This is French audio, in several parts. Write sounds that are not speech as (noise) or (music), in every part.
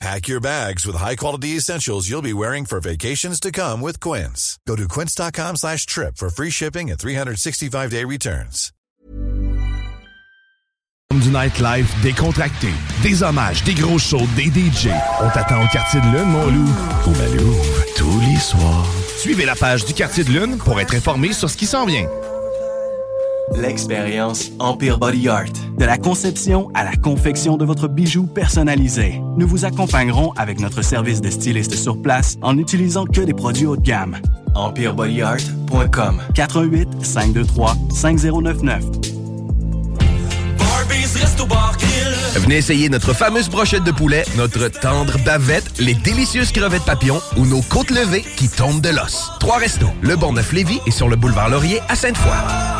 Pack your bags with high-quality essentials you'll be wearing for vacations to come with Quince. Go to quince.com slash trip for free shipping and 365-day returns. Du nightlife décontracté, des hommages, des gros shows, des DJ. On t'attend au Quartier de Lune, mon loup. Au Malou, tous les soirs. Suivez la page du Quartier de Lune pour être informé sur ce qui s'en vient. L'expérience Empire Body Art. De la conception à la confection de votre bijou personnalisé. Nous vous accompagnerons avec notre service de styliste sur place en n'utilisant que des produits haut de gamme. EmpireBodyArt.com 418 523 5099 Venez essayer notre fameuse brochette de poulet, notre tendre bavette, les délicieuses crevettes papillons ou nos côtes levées qui tombent de l'os. Trois restos, le Bonneuf Lévis et sur le boulevard Laurier à Sainte-Foy.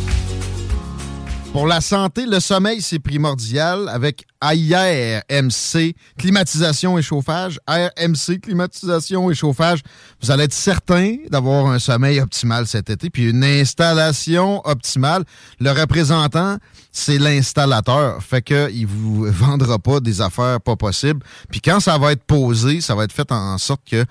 Pour la santé, le sommeil, c'est primordial avec AIRMC, climatisation et chauffage. AIRMC, climatisation et chauffage. Vous allez être certain d'avoir un sommeil optimal cet été, puis une installation optimale. Le représentant, c'est l'installateur. Fait que il vous vendra pas des affaires pas possibles. Puis quand ça va être posé, ça va être fait en sorte que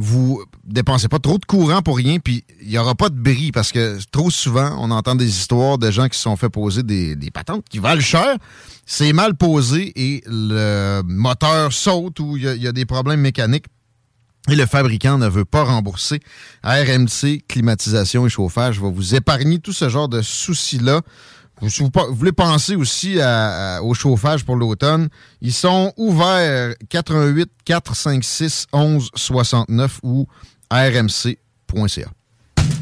vous dépensez pas trop de courant pour rien, puis il n'y aura pas de bris, parce que trop souvent, on entend des histoires de gens qui se sont fait poser des, des patentes qui valent cher. C'est mal posé et le moteur saute ou il y, a des problèmes mécaniques. Et le fabricant ne veut pas rembourser. RMC, climatisation et chauffage va vous épargner tout ce genre de soucis-là. Si vous, voulez penser aussi au chauffage pour l'automne, ils sont ouverts 88 456 11 69 ou rmc.ca.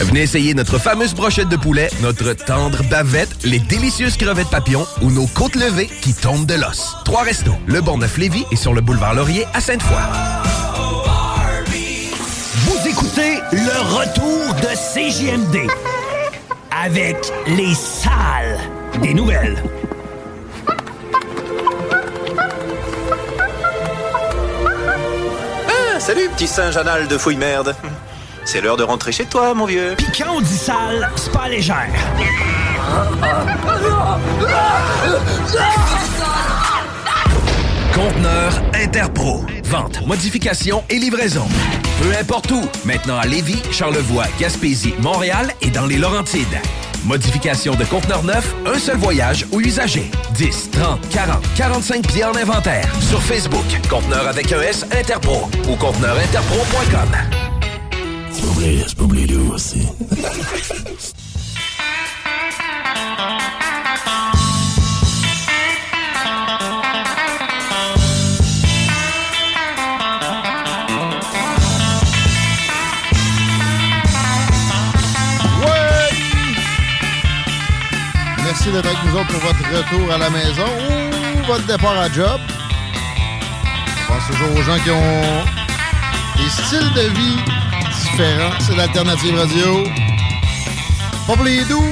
Venez essayer notre fameuse brochette de poulet, notre tendre bavette, les délicieuses crevettes papillons ou nos côtes levées qui tombent de l'os. Trois restos, le Bonneuf Lévis et sur le boulevard Laurier à Sainte-Foy. Vous écoutez le retour de CJMD avec les salles des nouvelles. Ah, salut, petit singe anal de fouille-merde. C'est l'heure de rentrer chez toi, mon vieux. Puis quand on dit sale, c'est pas légère. Conteneur Interpro. Vente, modification et livraison. Peu importe où. Maintenant à Lévis, Charlevoix, Gaspésie, Montréal et dans les Laurentides. Modification de conteneur neuf, un seul voyage ou usager. 10, 30, 40, 45 pieds en inventaire. Sur Facebook, conteneur avec un S Interpro ou conteneurinterpro.com. C'est aussi. Merci d'être avec nous autres pour votre retour à la maison ou votre départ à job. On pense toujours aux gens qui ont des styles de vie C'est l'Alternative Radio. Pas pour les doux.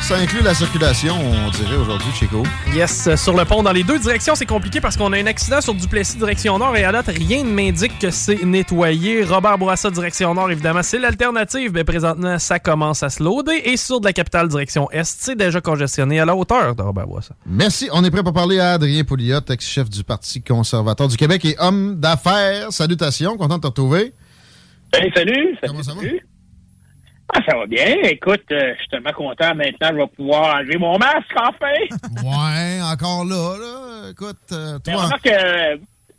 Ça inclut la circulation, on dirait aujourd'hui, Chico. Yes, euh, sur le pont dans les deux directions, c'est compliqué parce qu'on a un accident sur Duplessis direction nord et à date, rien ne m'indique que c'est nettoyé. Robert Bourassa direction nord, évidemment, c'est l'alternative, mais présentement, ça commence à se loader. Et sur de la capitale direction est, c'est déjà congestionné à la hauteur de Robert Bourassa. Merci. On est prêt pour parler à Adrien Pouliot, ex-chef du Parti conservateur du Québec et homme d'affaires. Salutations, content de te retrouver. Hey, salut! Comment ça va? Ah, ça va bien. Écoute, euh, je suis tellement content maintenant, je vais pouvoir enlever mon masque enfin. (laughs) Ouais, encore là, là. Écoute, euh, Mais toi. que, euh,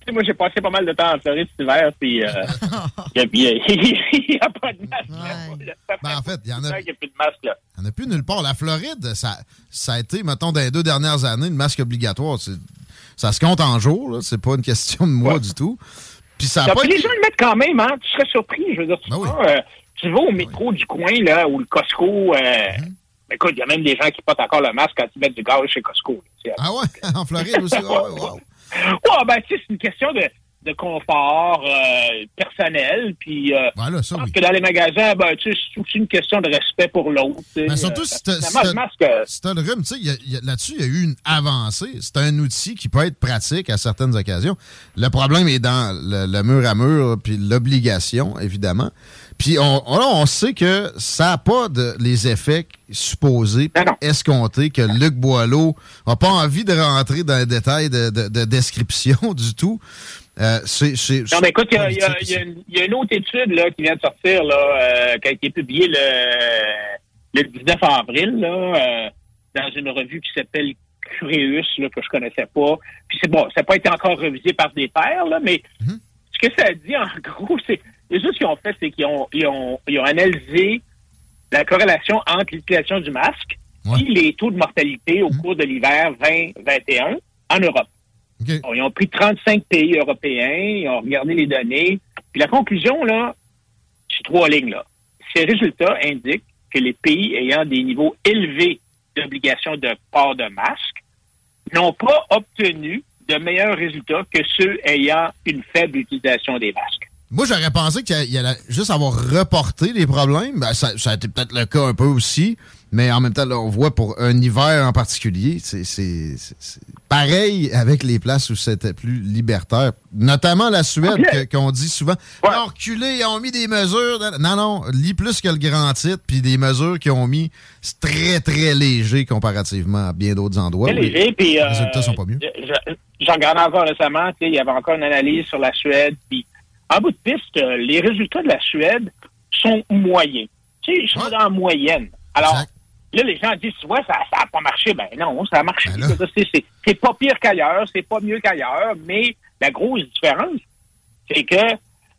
sais, moi, j'ai passé pas mal de temps en Floride cet hiver, puis euh, (laughs) (laughs) il n'y a, pas de masque. là. Ben, en fait, il y en a. Il n'y a plus de masque, là. Il n'y en a plus nulle part. La Floride, ça, ça a été, mettons, dans les deux dernières années, le masque obligatoire. Ça se compte en jours. C'est pas une question de mois du tout. Puis ça a pas les gens le mettent quand même, hein. Tu serais surpris. Je veux dire, tu, vas, euh, tu vas au métro du coin, là, ou le Costco. Euh, Mhm. Écoute, il y a même des gens qui portent encore le masque quand ils mettent du gaz chez Costco. là. Ah ouais? (laughs) En Floride aussi? (laughs) Ah ouais, wow. Ouais, ben, tu sais, c'est une question de, de confort euh, personnel. Puis, euh, Voilà, ça, je pense oui. que dans les magasins, ben, tu sais, c'est aussi une question de respect pour l'autre. tu sais. Mais surtout, Euh, si t'as si le euh, rhume, tu sais, là-dessus, il y a eu une avancée. C'est un outil qui peut être pratique à certaines occasions. Le problème est dans le, le mur à mur, puis l'obligation, évidemment. Puis on, on, on sait que ça n'a pas de, les effets supposés, escomptés, que Luc Boileau n'a pas envie de rentrer dans les détails de, de- de description (laughs) du tout. Euh, Non, mais écoute, il y a- y, y une- autre étude là, qui vient de sortir, là, euh, qui a été publiée le, le 19 avril, là, euh, dans une revue qui s'appelle Cureus, là, que je connaissais pas. Puis c'est bon, ça n'a pas été encore revisé par des pairs, là, mais ce que ça dit, en (laughs) gros, c'est les autres qui ont fait, c'est qu'ils ont, ils ont, ils ont analysé la corrélation entre l'utilisation du masque et les taux de mortalité au cours de l'hiver 2021 en Europe. Ils ont pris 35 pays européens, ils ont regardé les données. Puis la conclusion, là, c'est trois lignes, là. Ces résultats indiquent que les pays ayant des niveaux élevés d'obligation de port de masque n'ont pas obtenu de meilleurs résultats que ceux ayant une faible utilisation des masques. Moi, j'aurais pensé qu'il y allait juste avoir reporté les problèmes. Ben, ça, ça a été peut-être le cas un peu aussi. Mais en même temps, là, on voit pour un hiver en particulier, c'est pareil avec les places où c'était plus libertaire. Notamment la Suède, qu'on dit souvent. Ils ont reculé, ils ont mis des mesures. Non, non, lis plus que le grand titre, puis des mesures qu'ils ont mis, c'est très, très léger comparativement à bien d'autres endroits. Très léger, puis, les euh, résultats sont pas mieux. je- J'en regardais encore récemment, tu sais, il y avait encore une analyse sur la Suède, puis en bout de piste, euh, les résultats de la Suède sont moyens. Tu sais, ils sont la moyenne. Alors, là, les gens disent, ouais, ça n'a pas marché. Ben non, ça a marché. C'est- c'est- pas pire qu'ailleurs, c'est pas mieux qu'ailleurs, mais la grosse différence, c'est que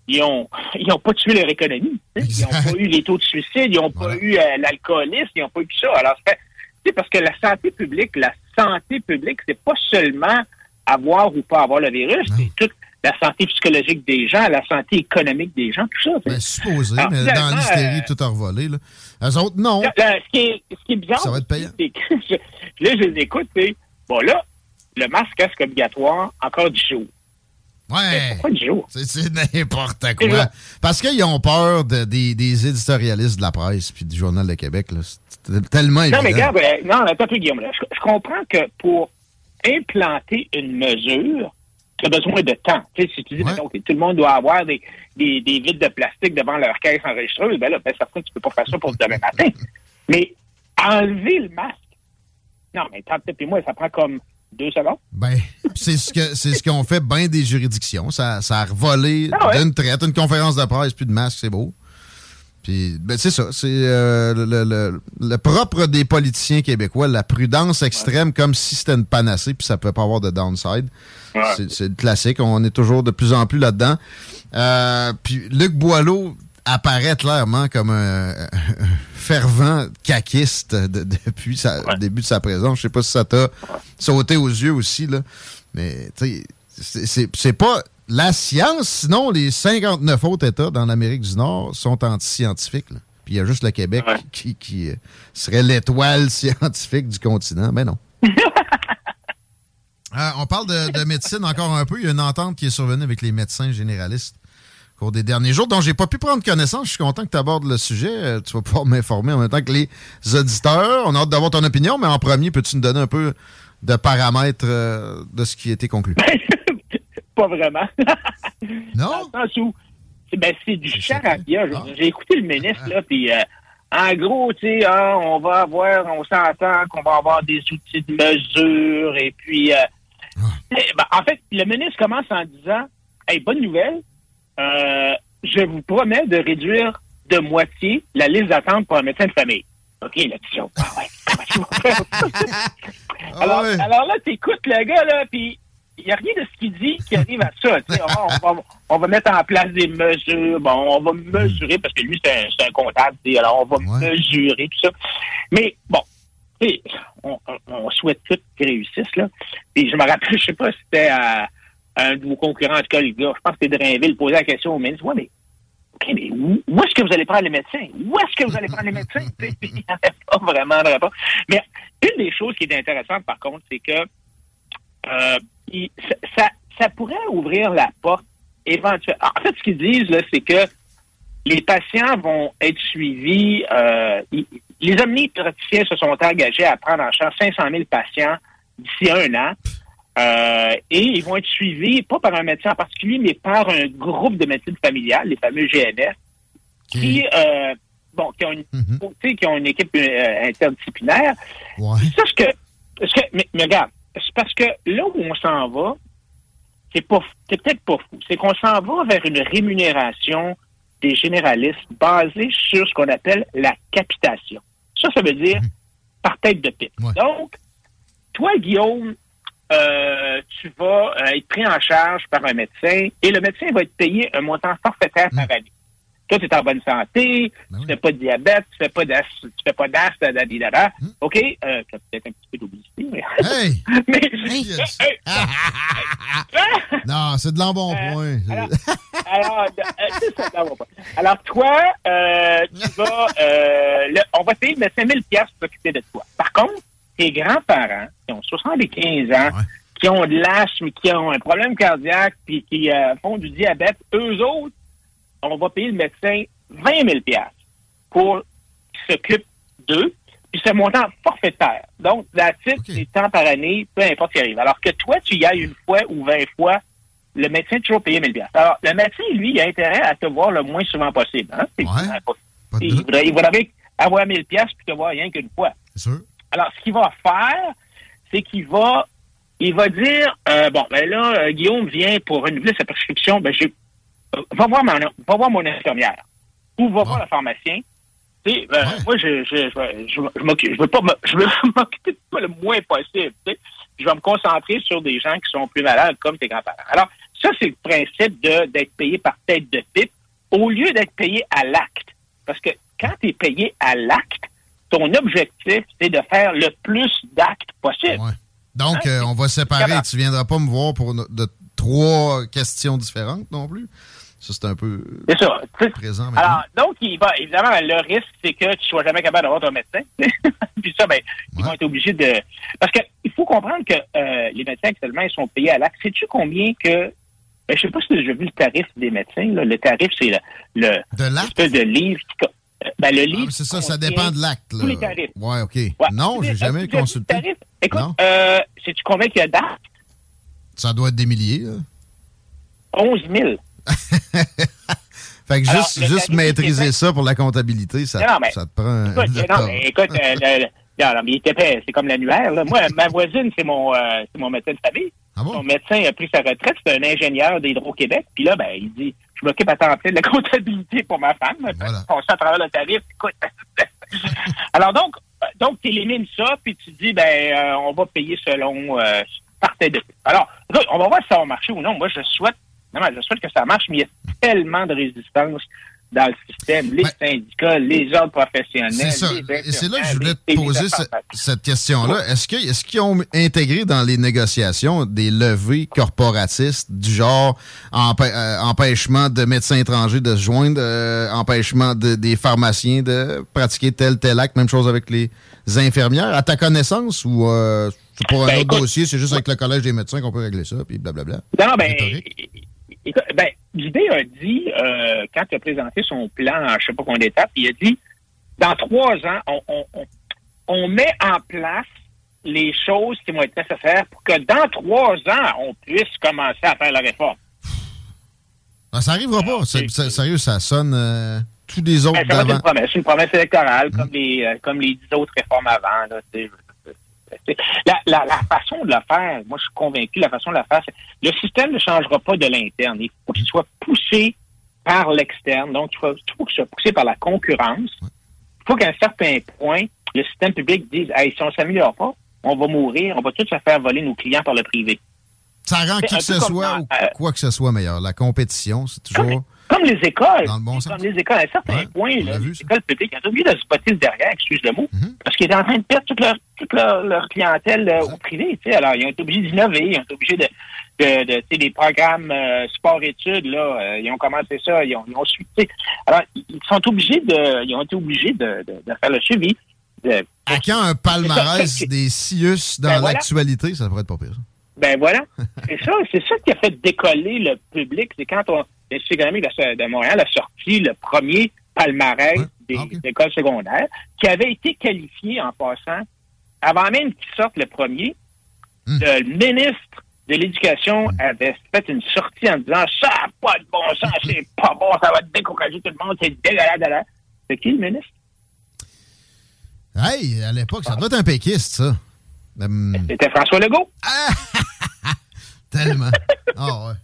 ils ont, (laughs) ils ont pas tué leur économie. Ils n'ont pas eu les taux de suicide, ils n'ont pas eu euh, l'alcoolisme, ils n'ont pas eu tout ça. Alors, c'est parce que la santé publique, la santé publique, c'est pas seulement avoir ou pas avoir le virus, c'est toute la santé psychologique des gens, la santé économique des gens, tout ça. Ben, supposé, Alors, mais dans l'hystérie, euh, tout a revolé. Là. Eux autres, non. Là, là, ce, qui est, ce qui est bizarre, Ça va être payant. c'est que (laughs) je- là, je les écoute, c'est bon, là, le masque casque obligatoire, encore 10 jours. Ouais. Pourquoi 10 jours? C'est- (laughs) n'importe quoi. Parce qu'ils ont peur de- des, des éditorialistes de la presse puis du Journal de Québec. là. C'est tellement évident. Non, mais regarde, euh, non, attends un peu, Guillaume. là. Je, je comprends que pour implanter une mesure, tu as besoin de temps. Tu sais, si tu dis, que tout le monde doit avoir des, des, des vides de plastique devant leur caisse enregistreuse, ben là, ben, certain, tu peux pas faire ça pour demain matin. Mais enlever le masque, non, mais tant puis moi, ça prend comme deux secondes. Ben, c'est ce que c'est ce qu'ont fait bien des juridictions. Ça, ça a revolé Ah ouais? d'une traite, une conférence de presse, puis de masque, c'est beau. Puis, ben, c'est ça. C'est euh, le, le- le- propre des politiciens québécois, la prudence extrême, comme si c'était une panacée, puis ça peut pas avoir de downside. Ouais. C'est- le classique. On est toujours de plus en plus là-dedans. Euh, puis, Luc Boileau apparaît clairement comme un, un fervent caquiste de- depuis sa- le début de sa présence. Je sais pas si ça t'a sauté aux yeux aussi, là. Mais, tu sais, c'est pas la science, sinon les 59 autres États dans l'Amérique du Nord sont anti-scientifiques. Puis il y a juste le Québec qui, qui, euh, serait l'étoile (laughs) scientifique du continent. Mais non. (laughs) Euh, on parle de, de médecine encore un peu. Il y a une entente qui est survenue avec les médecins généralistes au cours des derniers jours, dont j'ai pas pu prendre connaissance. Je suis content que tu abordes le sujet. Euh, Tu vas pouvoir m'informer en même temps que les auditeurs. On a hâte d'avoir ton opinion, mais en premier, peux-tu nous donner un peu de paramètres euh, de ce qui a été conclu? (laughs) Pas vraiment. (laughs) non? Dans le sens où, c'est ben, c'est du charabia. Je- J'ai écouté le ministre, là, puis euh, en gros, tu sais, hein, on va avoir, on s'entend qu'on va avoir des outils de mesure, et puis, euh, eh, ben, en fait, le ministre commence en disant, hey, bonne nouvelle, euh, je vous promets de réduire de moitié la liste d'attente pour un médecin de famille. OK, là, tu ah ouais, comment tu vas faire? alors, alors là, t'écoutes le gars, là, puis il n'y a rien de ce qu'il dit qui arrive à ça. on, va, on va mettre en place des mesures. Bon, on va mesurer, parce que lui, c'est un, c'est un comptable. Alors, on va mesurer tout ça. Mais bon, on, souhaite tous qu'ils réussissent. Là. Puis je me rappelle, je sais pas si c'était à, à un de vos concurrents, en tout cas, le gars, je pense que c'était Drainville, posait la question au ministre. Ouais, mais OK, mais où, est-ce que vous allez prendre les médecins? Où est-ce que vous allez prendre les médecins? (laughs) Il n'y avait pas vraiment de réponse. Mais une des choses qui est intéressante, par contre, c'est que euh, ça, ça, ça pourrait ouvrir la porte éventuellement. En fait, ce qu'ils disent, là, c'est que les patients vont être suivis. euh, ils- les omnipraticiens se sont engagés à prendre en charge 500 000 patients d'ici un an. Euh, et ils vont être suivis, pas par un médecin en particulier, mais par un groupe de médecine familiale, les fameux GNF, qui, euh, bon, qui ont une, sais, qui ont une équipe euh, interdisciplinaire. Ça, ce que, ce que, mais, mais regarde, c'est parce que là où on s'en va, c'est pas, c'est peut-être pas fou. C'est qu'on s'en va vers une rémunération des généralistes basée sur ce qu'on appelle la capitation. Ça, ça veut dire par tête de pipe. Donc, toi, Guillaume, euh, tu vas être pris en charge par un médecin et le médecin va te payer un montant forfaitaire par année. Toi, tu es en bonne santé, tu fais pas de diabète, tu fais pas d'as, tu fais pas d'as, da, da, da, da. OK? Euh, tu as peut-être un petit peu d'obésité, mais... (laughs) mais... (laughs) Non, c'est de l'embonpoint. Alors, (laughs) euh, ça, pas. Alors, toi, euh, tu vas, euh, le- on va payer le médecin 1000 pièces pour s'occuper de toi. Par contre, tes grands-parents qui ont 75 ans, qui ont de l'asthme, qui ont un problème cardiaque, puis qui euh, font du diabète, eux autres, on va payer le médecin 20 000 pièces pour qu'il s'occupe d'eux, puis c'est un montant forfaitaire. Donc, la titre, c'est temps par année, peu importe ce qui arrive. Alors que toi, tu y ailles une fois ou 20 fois, le médecin est toujours payé 1000 pièces. Alors, le médecin, lui, il a intérêt à te voir le moins souvent possible. Hein? Il, voudrait, il voudrait avoir 1000 pièces puis te voir rien qu'une fois. Alors, ce qu'il va faire, c'est qu'il va, il va dire, euh, bon, ben là, euh, Guillaume vient pour renouveler sa prescription, ben, j'ai, va voir mon, va voir mon infirmière ou va voir le pharmacien. Tu sais, euh, moi, je, je, je, je, je veux pas, (laughs) m'occuper de toi le moins possible. Je vais me concentrer sur des gens qui sont plus malades comme tes grands-parents. Alors, ça, c'est le principe de d'être payé par tête de pipe au lieu d'être payé à l'acte. Parce que quand tu es payé à l'acte, ton objectif, c'est de faire le plus d'actes possible. Donc, euh, on va séparer. Tu viendras pas me voir pour de trois questions différentes non plus. Ça, c'est un peu C'est ça. tu sais. présent. Alors, donc, il va, évidemment, le risque, c'est que tu sois jamais capable d'avoir ton médecin. (laughs) Puis ça, ben, ils vont être obligés de... Parce que il faut comprendre que euh, les médecins, actuellement, ils sont payés à l'acte. Sais-tu combien que... Ben, je sais pas si tu as déjà vu le tarif des médecins. là. Le tarif, c'est le, le De l'espèce de livre qui... euh, Ben, le livre... Ah, c'est ça, ça dépend de l'acte. Tous les tarifs. Ouais, OK. Ouais. Non, j'ai jamais consulté. tarif? Écoute, euh, sais-tu combien qu'il y a d'actes? Ça doit être des milliers. là. 11 000. (laughs) Fait que Alors, juste, juste maîtriser ça pour la comptabilité, ça, Non, mais- ça te prend. Écoute, non, mais écoute, euh, le, mais il était épais, c'est comme l'annuaire. Moi, ma voisine, c'est mon, euh, mon médecin de famille. Mon médecin a pris sa retraite, c'est un ingénieur d'Hydro-Québec. Puis là, ben, il dit, je m'occupe à temps plein de la (laughs) comptabilité pour ma femme. Voilà. On à travers le tarif. Écoute. (laughs) Alors donc, donc tu élimines ça, puis tu dis, ben, euh, on va payer selon euh, par tête de Alors, écoute, on va voir si ça va marcher ou non. Moi, je souhaite, non, je souhaite que ça marche, mais il y a tellement de résistance dans le système, les syndicats, les ordres professionnels. C'est ça. Et c'est là que je voulais te poser ce- cette question-là. Est-ce qu'ils ont intégré dans les négociations des levées corporatistes du genre empê- euh, empêchement de médecins étrangers de se joindre, euh, empêchement de- des pharmaciens de pratiquer tel tel acte, même chose avec les infirmières, à ta connaissance ou euh, pour un Ben, autre écoute, dossier, c'est juste avec le collège des médecins qu'on peut régler ça, puis blablabla. Non, ben, écoute, ben, l'idée a dit, euh, quand il a présenté son plan, je sais pas combien d'étapes, il a dit, dans trois ans, on, on, on, on met en place les choses qui vont être nécessaires pour que dans trois ans, on puisse commencer à faire la réforme. Ah, ça arrivera pas. C'est- c'est- Sérieux, ça sonne euh, tous les autres Ben, être d'avant. une promesse, une promesse électorale, comme les euh, comme les dix autres réformes avant. Là. C'est- la, la, la façon de le faire, moi je suis convaincu, la façon de le faire, c'est le système ne changera pas de l'interne. Il faut qu'il soit poussé par l'externe. Donc, il faut, faut qu'il soit poussé par la concurrence. Il faut qu'à un certain point, le système public dise Hey, si on ne s'améliore pas, on va mourir, on va tous se faire voler nos clients par le privé. Ça rend qui que ce soit dans, ou euh, quoi que ce soit meilleur. La compétition, c'est toujours. Comme les écoles. Dans le bon sens. Comme les écoles, à un certain point, là, les écoles publiques, ils ont oublié de se botter derrière, excuse le mot, parce qu'ils étaient en train de perdre toute leur, toute leur, leur clientèle euh, au privé. Alors, ils ont été obligés d'innover, ils ont été obligés de, de, des programmes euh, sport-études, là, euh, ils ont commencé ça, ils ont, ils ont suivi. Alors, ils sont obligés de, ils ont été obligés de, de, de faire le suivi. De, À quand un palmarès (laughs) des CIUS dans Ben voilà. l'actualité, ça pourrait être pas pire. ça. Ben voilà. (laughs) C'est ça, c'est ça qui a fait décoller le public. C'est quand on, l'Institut économique de, Montréal a sorti le premier palmarès des écoles secondaires, qui avait été qualifié en passant, avant même qu'il sorte le premier, le ministre de l'Éducation avait fait une sortie en disant ça n'a pas de bon sens, (laughs) c'est pas bon, ça va décourager tout le monde, c'est dégueulasse. C'est qui le ministre? Hey, à l'époque, ça doit être un péquiste, ça. Hum, C'était François Legault. (laughs) tellement. Ah ouais.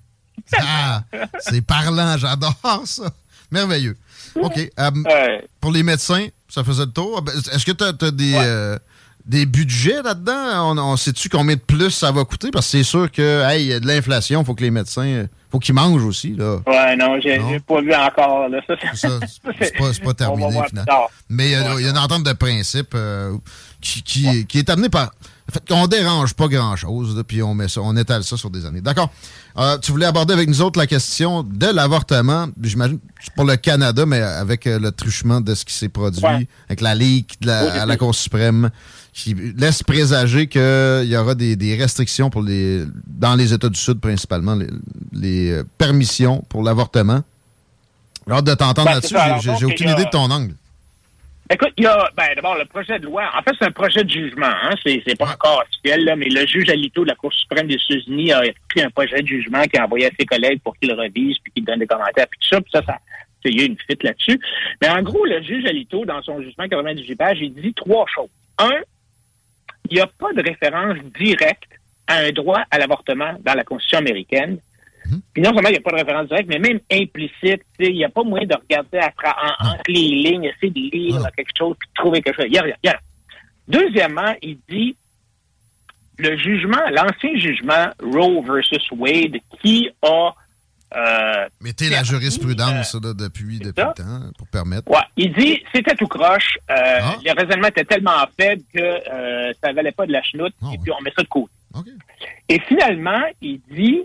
Ah, c'est parlant, j'adore ça. Merveilleux. OK. euh, Pour les médecins, ça faisait le tour. Ben, Est-ce que tu as, des, euh, des budgets là-dedans? On, on sait-tu combien de plus ça va coûter? Parce que c'est sûr que, hey, il y a de l'inflation, il faut que les médecins, euh, faut qu'ils mangent aussi, là. Ouais, non, j'ai pas vu encore. Là. Ça, C'est (laughs) pas, pas terminé, finalement. Mais il y, a- une entente de principe euh, qui, qui- qui est amenée par. En fait, qu'on dérange pas grand-chose, puis on met ça, on étale ça sur des années. D'accord? Euh, tu voulais aborder avec nous autres la question de l'avortement. J'imagine pour le Canada, mais avec euh, le truchement de ce qui s'est produit, Ouais. avec la Ligue de la- Oui, à la Cour suprême, qui laisse présager qu'il y aura des, des restrictions pour les dans les États du Sud, principalement, les, les, euh, permissions pour l'avortement. J'ai hâte de t'entendre Ben, là-dessus. J'ai- aucune idée de ton angle. Écoute, il y a, ben, d'abord, le projet de loi, en fait, c'est un projet de jugement, hein, c'est, c'est pas encore officiel, là, mais le juge Alito de la Cour suprême des États-Unis a pris un projet de jugement qu'il a envoyé à ses collègues pour qu'ils le revisent, puis qu'ils donnent des commentaires, puis tout ça, puis ça, ça, il y a eu une fuite là-dessus. Mais en gros, le juge Alito, dans son jugement 98 pages, il dit trois choses. Un, il n'y a pas de référence directe à un droit à l'avortement dans la Constitution américaine. Puis non seulement il n'y a pas de référence directe, mais même implicite, tu sais, il n'y a pas moyen de regarder à en- entre les lignes, essayer de lire quelque chose, puis de trouver quelque chose. Il y a rien. il y a rien. Deuxièmement, il dit le jugement, l'ancien jugement Roe versus Wade, qui a euh, Mettez la jurisprudence là, depuis, depuis le temps pour permettre. Ouais, il dit c'était tout croche. Euh, Le raisonnement était tellement faible que euh, ça valait pas de la chenoute, et puis on met ça de côté. Et finalement, il dit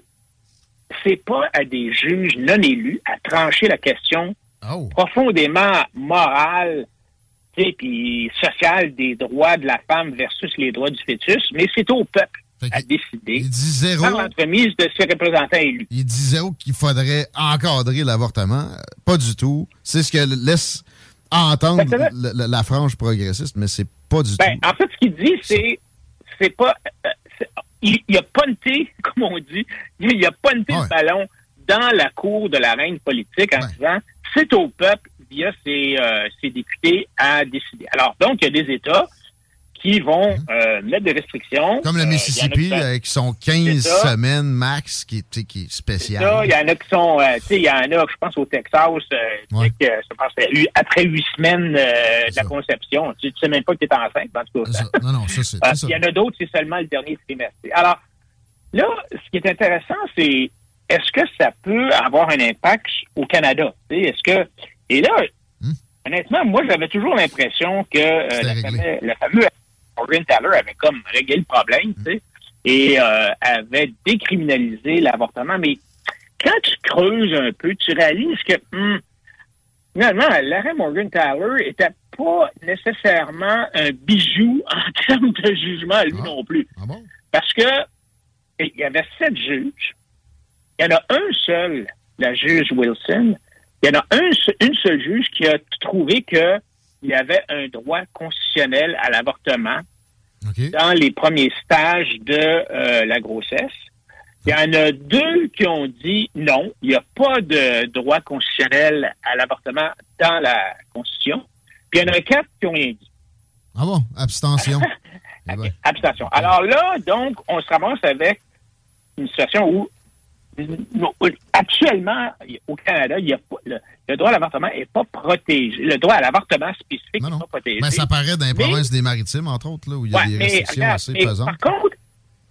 c'est pas à des juges non élus à trancher la question profondément morale puis sociale des droits de la femme versus les droits du fœtus, mais c'est au peuple à décider Il dit zéro. par l'entremise de ses représentants élus. Il dit zéro qu'il faudrait encadrer l'avortement. Pas du tout. C'est ce que laisse entendre la frange progressiste, mais c'est pas du Ben, en fait, ce qu'il dit, c'est c'est pas. euh, il, il a punté, (laughs) comme on dit, il a punté le ballon dans la cour de la reine politique en disant c'est au peuple, via ses, euh, ses députés, à décider. Alors, donc, il y a des États qui vont euh, mettre des restrictions. Comme le Euh, Mississippi, euh, qui sont 15 C'est ça. semaines max, qui, qui est spécial. il y en a qui sont, euh, tu sais, il y en a, je pense, au Texas, que, je pense, après huit semaines de la conception, tu, tu sais même pas que tu es enceinte, en tout cas. Non, non, ça, c'est. Il y en a d'autres, c'est seulement le dernier trimestre. Alors, là, ce qui est intéressant, c'est est-ce que ça peut avoir un impact au Canada? Est-ce que. Et là, honnêtement, moi, j'avais toujours l'impression que le, fameux, le fameux Morgan Taylor avait comme réglé le problème, tu sais, et euh, avait décriminalisé l'avortement. Mais quand tu creuses un peu, tu réalises que hum, finalement, l'arrêt Morgan Taylor était pas nécessairement un bijou (laughs) en termes de jugement, lui non plus. Parce que il y avait sept juges. Il y en a un seul, la juge Wilson. Il y en a un, une seule juge qui a trouvé qu'il y avait un droit constitutionnel à l'avortement dans les premiers stages de euh, la grossesse. Il y en a deux qui ont dit non, il n'y a pas de droit constitutionnel à l'avortement dans la Constitution. Puis il y en a quatre qui ont rien dit. Ah bon? Abstention. (laughs) Eh ben. Abstention. Alors là, donc, on se ramasse avec une situation où, actuellement, au Canada, il y a pas, le, le droit à l'avortement n'est pas protégé. Le droit à l'avortement spécifique n'est pas protégé. Ben, ça paraît dans les Mais- provinces des maritimes, entre autres, là, où il y a Ouais, des mais restrictions regarde, assez mais pesantes. Par contre,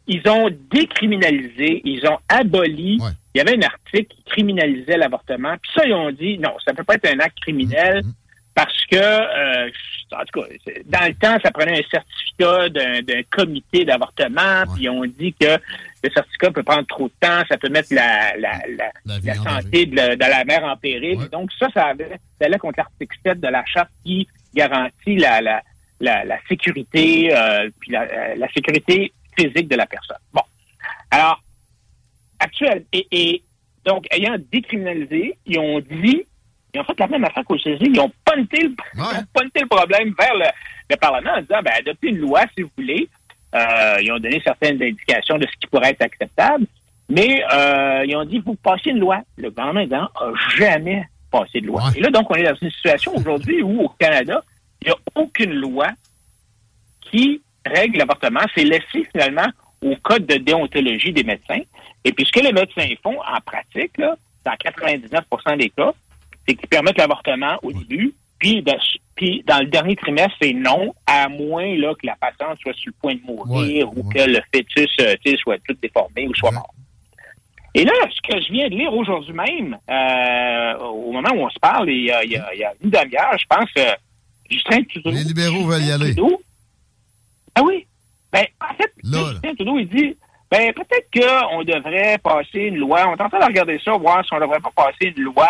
ils ont décriminalisé, ils ont aboli. Il y avait un article qui criminalisait l'avortement. Puis ça, ils ont dit non, ça ne peut pas être un acte criminel Mm-hmm. parce que, euh, en tout cas, dans le temps, ça prenait un certificat d'un d'un comité d'avortement. Puis ils ont dit que le certificat peut prendre trop de temps, ça peut mettre la, la, la, la santé de la, de la mère en péril. Donc ça, ça, avait, ça allait contre l'article 7 de la charte qui garantit la, la, la, la sécurité, euh, puis la, euh, la sécurité physique de la personne. Bon. Alors, actuel, et, et donc, ayant décriminalisé, ils ont dit, ils ont fait la même affaire qu'au CESI, ils ont punté le, ils ont punté le problème vers le, le Parlement en disant, ben, adoptez une loi si vous voulez. Euh, ils ont donné certaines indications de ce qui pourrait être acceptable, mais euh, ils ont dit, vous passez une loi. Le gouvernement n'a jamais passé de loi. Et là, donc, on est dans une situation aujourd'hui où, au Canada, il n'y a aucune loi qui règle l'avortement. C'est laissé finalement au code de déontologie des médecins. Et puis, ce que les médecins font en pratique, là, dans 99% des cas, c'est qu'ils permettent l'avortement au début, puis, de- puis dans le dernier trimestre, c'est non, à moins là, que la patiente soit sur le point de mourir ou que le fœtus euh, soit tout déformé ou soit mort. Et là, ce que je viens de lire aujourd'hui même, euh, au moment où on se parle, il y a, il y a- il y a une demi-heure, je pense, euh, Justin Trudeau. Les libéraux veulent y aller. Trudeau- ah oui. Ben, en fait, Justin Trudeau, il dit, ben, peut-être qu'on devrait passer une loi. On est en train de regarder ça, voir si on ne devrait pas passer une loi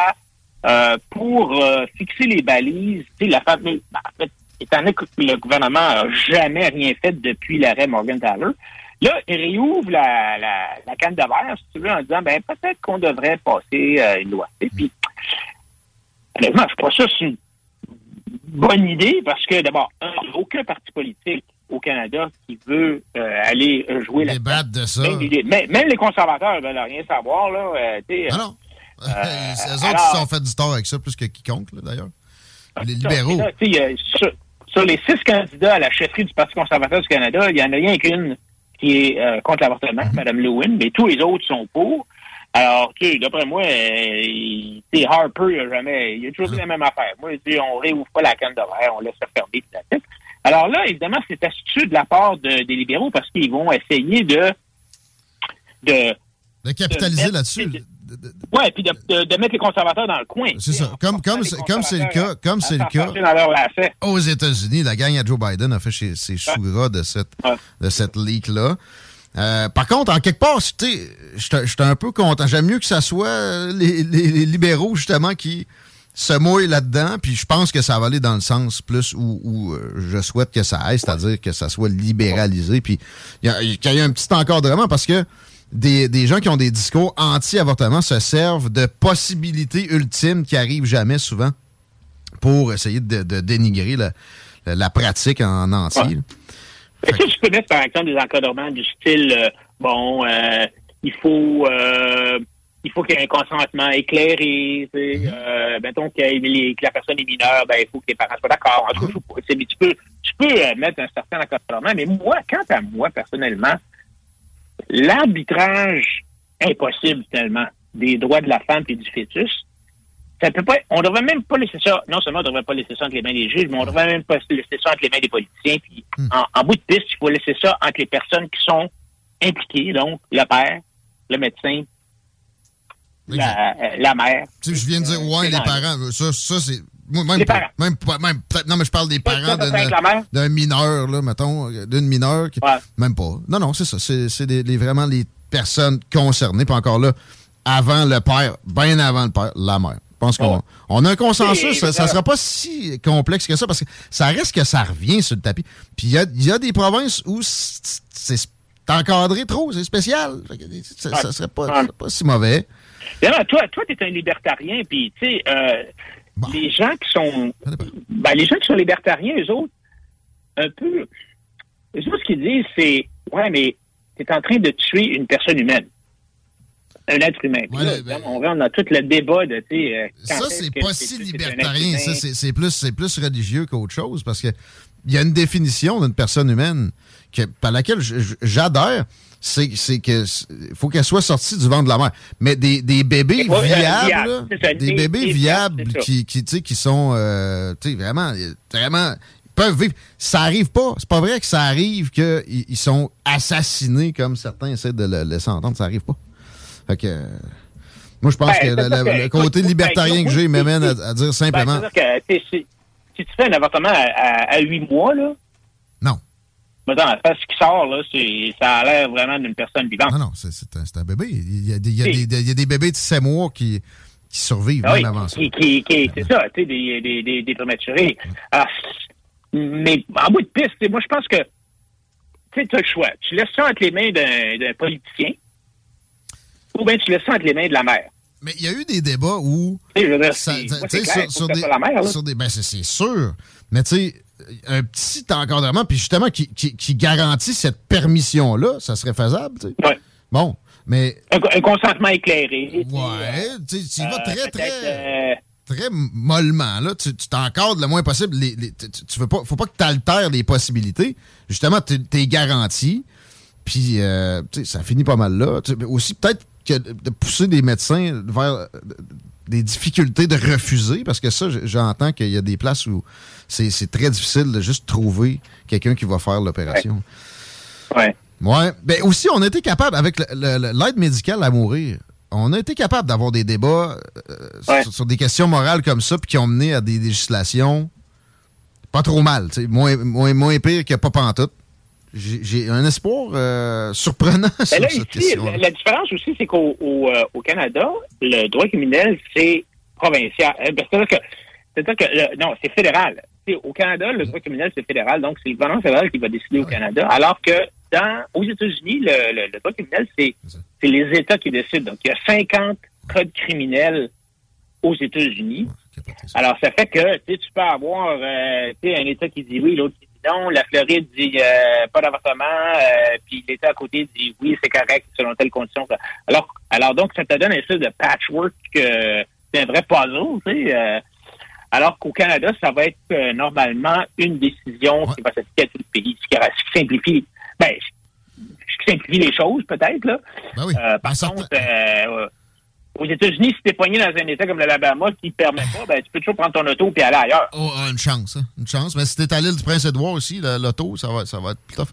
euh, pour euh, fixer les balises. Tu sais, la fameuse, ben, en fait, étant donné que le gouvernement n'a jamais rien fait depuis l'arrêt Morgan Taylor, là, il réouvre la, la, la canne de verre, si tu veux, en disant, ben, peut-être qu'on devrait passer euh, une loi. Et puis, honnêtement, je crois que ça, c'est une bonne idée parce que, d'abord, un, il n'y a aucun parti politique au Canada qui veut euh, aller jouer la Débattre de ça. même, les- même- les conservateurs ne veulent rien savoir. Là, euh, Ah non. Euh, eux autres alors- qui se sont fait du tort avec ça plus que quiconque, d'ailleurs. Les ça, libéraux. ça, il sur, sur les six candidats à la chefferie du Parti conservateur du Canada, il n'y en a rien qu'une qui est euh, contre l'avortement, Mhm. Mme Lewin, mais tous les autres sont pour. Alors, tu sais, d'après moi, euh, il- Harper, il a jamais, il a toujours dit la même affaire. Moi, je dis, on réouvre pas la canne de verre, on laisse ça fermer. that's it. Alors là, évidemment, c'est astucieux de la part de- des libéraux parce qu'ils vont essayer de de, De capitaliser là-dessus. Ouais, puis de, de- de mettre les conservateurs dans le coin. C'est ça. Comme comme c'est comme c'est le cas, comme c'est le cas aux États-Unis, la gang à Joe Biden a fait ses, ses choux-gras de cette de cette leak là. Euh, par contre, en quelque part, tu sais, j'étais un peu content. J'aime mieux que ça soit euh, les, les- les libéraux justement qui se mouillent là-dedans, puis je pense que ça va aller dans le sens plus où, où, euh, je souhaite que ça aille, c'est-à-dire que ça soit libéralisé, puis il y a- qu'il y ait un petit encadrement parce que des, des gens qui ont des discours anti-avortement se servent de possibilités ultimes qui arrivent jamais souvent pour essayer de, de dénigrer la, la- la pratique en entier. là. Est-ce que tu peux mettre, par exemple, des encadrements du style, euh, bon, euh, il faut euh, il faut qu'il y ait un consentement éclairé, sais, euh, mettons les- que la personne est mineure, ben, il faut que les parents soient d'accord. En tout cas, mais tu peux, tu peux mettre un certain encadrement, mais moi, quant à moi, personnellement, l'arbitrage impossible tellement des droits de la femme et du fœtus, ça peut pas, on devrait même pas laisser ça, non seulement on devrait pas laisser ça entre les mains des juges, mais on devrait même pas laisser ça entre les mains des politiciens. Puis en, en bout de piste, il faut laisser ça entre les personnes qui sont impliquées, donc le père, le médecin, la, euh, la mère. Tu sais, je viens de dire, ouais, c'est les parents, ça, ça c'est. Moi, Même pas, parents. même pas, même peut-être- non, mais je parle des parents d'un- mineur, là, mettons, d'une mineure. qui- Même pas. Non, non, c'est ça. C'est les- vraiment les personnes concernées. Puis encore là, avant le père, bien avant le père, la mère. Je pense qu'on on a un consensus. Ça, ça sera pas si complexe que ça parce que ça reste que ça revient sur le tapis. Puis il y a, il y a des provinces où c'est encadré trop, c'est spécial. Ça, ça serait pas, pas si mauvais. D'ailleurs, toi, toi, t'es un libertarien, puis tu sais, euh, les gens qui sont, ben, les gens qui sont libertariens, eux autres, un peu, eux autres, ce qu'ils disent, c'est, ouais, mais t'es en train de tuer une personne humaine, un être humain. Puis là, on rentre dans tout le débat de, euh, quand Ça, c'est pas si libertarien. Ça, c'est plus, c'est plus religieux qu'autre chose parce que il y a une définition d'une personne humaine que, par laquelle j- j- j'adhère. C'est c'est que faut qu'elle soit sortie du ventre de la mère. Mais des, des bébés viables, viable, ça, des des- bébés des viables qui, qui, qui sont euh, vraiment, vraiment ils peuvent vivre. Ça arrive pas. C'est pas vrai que ça arrive qu'ils ils sont assassinés comme certains essaient de le laisser entendre. Ça arrive pas. Fait que, moi, je pense Ben, que le, côté écoute, libertarien ben, que j'ai m'amène à, à dire Ben, simplement. Si, tu fais un avortement à, huit mois, là. Non. Mais dans ce qui sort, là, ça a l'air vraiment d'une personne vivante. Non, non, c'est un, bébé. Il y a, des, il y a des- il y a des bébés de 7 mois qui, qui survivent Ah même oui, avant ça. c'est ça, tu sais, des, des, des, des prématurés. Alors, mais en bout de piste, moi, je pense que, tu as le choix. Tu laisses ça entre les mains d'un politicien ou bien tu laisses ça entre les mains de la mère. Mais il y a eu des débats où. Sur, des, ben, c'est sûr. Mais tu sais, un petit encadrement, puis justement, qui, qui, qui garantit cette permission-là, ça serait faisable, tu sais. Bon, mais. Un, un consentement éclairé. Ouais, tu sais, tu y vas Euh, très, très. euh, très mollement. Là. Tu t'encadres le moins possible. Les, les- tu, tu veux pas, faut pas que tu altères les possibilités. Justement, tu es garanti. Puis, euh, tu sais, ça finit pas mal là. Aussi, peut-être que de pousser des médecins vers des difficultés de refuser, parce que ça, j'entends qu'il y a des places où c'est très difficile de juste trouver quelqu'un qui va faire l'opération. Ouais. Ouais. Ben aussi, on a été capable, avec l'aide médicale à mourir, on a été capable d'avoir des débats euh, sur, sur des questions morales comme ça, puis qui ont mené à des législations pas trop mal, moins, moins, moins pire que pas pantoute. J'ai un espoir euh, surprenant Ben sur là, cette ici, question. la, la différence aussi, c'est qu'au au, euh, au Canada, le droit criminel, c'est provincial. Euh, ben, C'est-à-dire que, que le- non, c'est fédéral. Au Canada, le droit criminel, c'est fédéral, donc c'est le gouvernement fédéral qui va décider au Canada, alors que dans, aux États-Unis, le, le- le droit criminel, c'est les États qui décident. Donc, il y a 50 codes criminels aux États-Unis. Alors, ça fait que tu peux avoir euh, un État qui dit oui, l'autre qui dit non. La Floride dit euh, pas d'avortement, euh, puis l'État à côté dit oui, c'est correct selon telle condition. Alors, alors donc, ça te donne un espèce de patchwork, euh, c'est un vrai puzzle, tu sais. euh, alors qu'au Canada, ça va être euh, normalement une décision qui va s'appliquer à tout le pays, ce qui, simplifie, ben, ce qui simplifie les choses peut-être là. Euh, par contre, euh, aux États-Unis, si t'es poigné dans un État comme l'Alabama qui ne permet pas, ben, tu peux toujours prendre ton auto et aller ailleurs. Oh, ah, une chance, hein, une chance. Mais si t'es à l'île du Prince-Édouard aussi, l'auto, ça va, ça va être plus tough.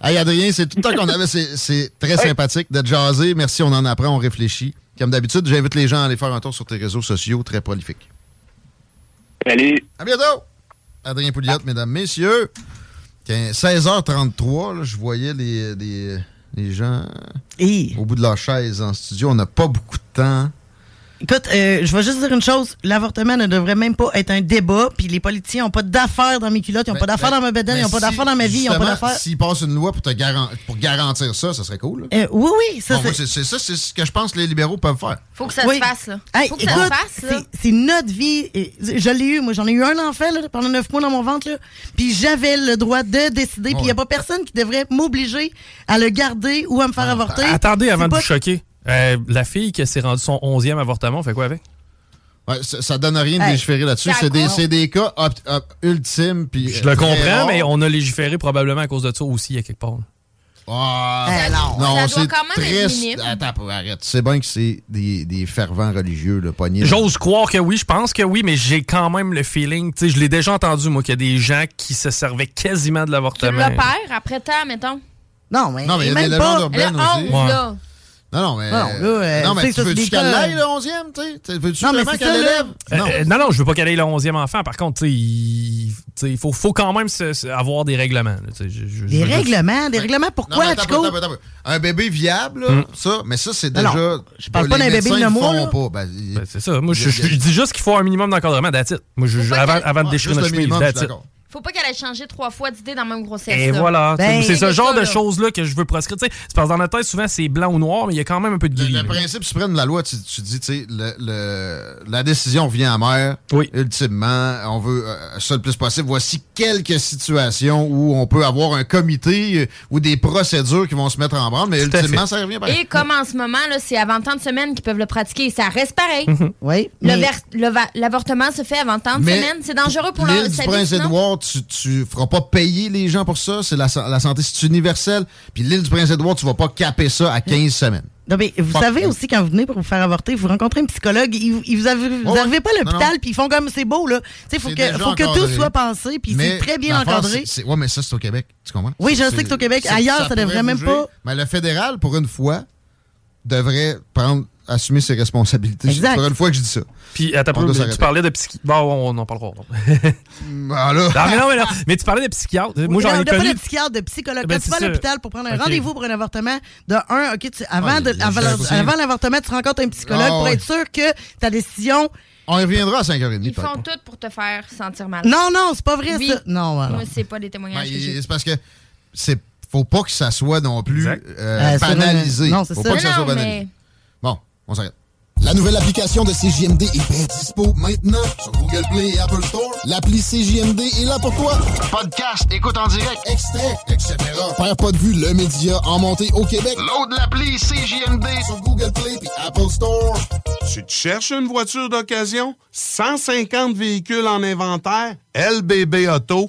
Hey Adrien, c'est tout le temps qu'on avait. C'est très (laughs) sympathique de te jaser. Merci, on en apprend, on réfléchit. Comme d'habitude, j'invite les gens à aller faire un tour sur tes réseaux sociaux, très prolifiques. Salut. À bientôt. Adrien Pouliot, mesdames, messieurs. Tiens, 16h33, là, je voyais les, les, les gens au bout de leur chaise en studio. On n'a pas beaucoup de temps. Écoute, euh, je vais juste dire une chose. L'avortement ne devrait même pas être un débat, puis les politiciens n'ont pas d'affaires dans mes culottes, ils n'ont pas d'affaires dans ma bedaine, ils n'ont pas d'affaires dans ma vie, ils n'ont pas Ben, d'affaires... S'ils passent une loi pour, te garan- pour garantir ça, ça serait cool. Euh, oui, oui, ça Bon, c'est... ça, c'est ce que je pense que les libéraux peuvent faire. Faut que ça Oui. se fasse, là. Hey, Faut que ça se fasse, là. c'est- notre vie. Je l'ai eu, moi, j'en ai eu un enfant là, pendant neuf mois dans mon ventre. là. Puis j'avais le droit de décider. Puis il n'y a pas personne qui devrait m'obliger à le garder ou à me faire avorter. Attendez avant de vous choquer. Euh, la fille qui s'est rendue son 11e avortement, on fait quoi avec? Ouais, ça, ça donne rien de Hey. légiférer là-dessus. C'est des, cas op- op- ultimes. puis, Je euh, le très comprends, mais on a légiféré probablement à cause de ça aussi, à quelque part. Ah, non. non, Ça doit c'est quand même être très... minime. Attends, arrête. C'est bien que c'est des, des fervents religieux, le poignet. J'ose croire que oui, je pense que oui, mais j'ai quand même le feeling, tu sais, je l'ai déjà entendu, moi, qu'il y a des gens qui se servaient quasiment de Tu l'avortement. le perds après temps, mettons. Non, mais, Non, mais il y a même des pas- légendes urbaines aussi. 11, là. Non, non, mais. Non, là, euh, non, tu mais tu veux-tu qu'elle l'aille, le 11e, tu sais? Tu Veux-tu Non, mais vraiment c'est qu'elle ça, là. l'élève? Euh, Non. euh, non, non, je veux pas qu'elle ait le 11e enfant. Par contre, tu sais, il, faut, faut quand même se- se- avoir des règlements. là, je- je- Des je veux juste- règlements? Des règlements Non, pourquoi, Chico? attends, attends, attends. Un bébé viable, là, Mm. ça, mais ça, c'est Non, déjà. non, je parle pas d'un bébé de mois, là. Ben, Ben, c'est ça. Moi, je, dis juste qu'il faut un minimum d'encadrement, that's it. Moi, avant, de déchirer notre chemise, minimum, Faut pas qu'elle ait changé trois fois d'idée dans la même grossesse. Et là. voilà. Ben, c'est ce genre ça, de là. choses-là que je veux proscrire. Tu sais, C'est parce que dans notre tête, souvent, c'est blanc ou noir, mais il y a quand même un peu de gris. Le principe suprême de la loi, tu, tu dis, tu sais, le, le- la décision vient à mère. Oui. Ultimement, on veut euh, ça le plus possible. Voici quelques situations où on peut avoir un comité euh, ou des procédures qui vont se mettre en branle, mais Tout ultimement, ça revient pareil. Et comme en ce moment, là, c'est avant tant de semaines qu'ils peuvent le pratiquer. Ça reste pareil. Mhm. Oui. Le le L'avortement se fait avant tant de semaines. C'est dangereux pour leur du. Prince-Édouard, tu, tu feras pas payer les gens pour ça. C'est la, la santé, c'est universel. Puis l'île du Prince-Édouard, tu vas pas caper ça à 15 semaines. Non, mais vous savez aussi, quand vous venez pour vous faire avorter, vous rencontrez un psychologue, ils, ils vous, avez- vous Ouais, arrivez pas à l'hôpital, puis ils font comme c'est beau, là. Tu sais, faut que, faut que tout soit pensé, puis c'est très bien encadré. Ouais, mais ça, c'est au Québec. Tu comprends? Oui, je sais que c'est au Québec. Ailleurs, ça pourrait devrait même pas. Mais le fédéral, pour une fois, devrait prendre, assumer ses responsabilités. Exact. C'est une fois que je dis ça. Puis, attends, On un peu, tu parlais de psychiatre. Bon, on en parlera. Ah, (laughs) là. Non, mais non, mais non. Mais tu parlais de psychiatre. Moi, j'en ai pas connu. de psychiatre, de psychologue. Ben, Quand tu c'est vas à l'hôpital pour prendre un rendez-vous pour un avortement, de un, OK, tu- avant, Ah, avant, l'avortement, tu rencontres un psychologue Ah, pour ouais. être sûr que ta décision. On y reviendra à 5h30. Ils font tout pour te faire sentir mal. Non, non, c'est pas vrai, Oui. ça. Non, voilà. Moi, c'est pas des Ben, témoignages j'ai. c'est parce que c'est faut pas que ça soit non plus euh, Euh, banalisé. non, c'est faut ça. pas que ça Non, soit mais- banalisé. On s'arrête. La nouvelle application de CJMD est bien dispo maintenant sur Google Play et Apple Store. L'appli CJMD est là pour toi. Podcast, écoute en direct, extrait, etc. Père pas de vue, le média en montée au Québec. Load l'appli CJMD sur Google Play et Apple Store. Tu te cherches une voiture d'occasion? 150 véhicules en inventaire? lbbauto.com.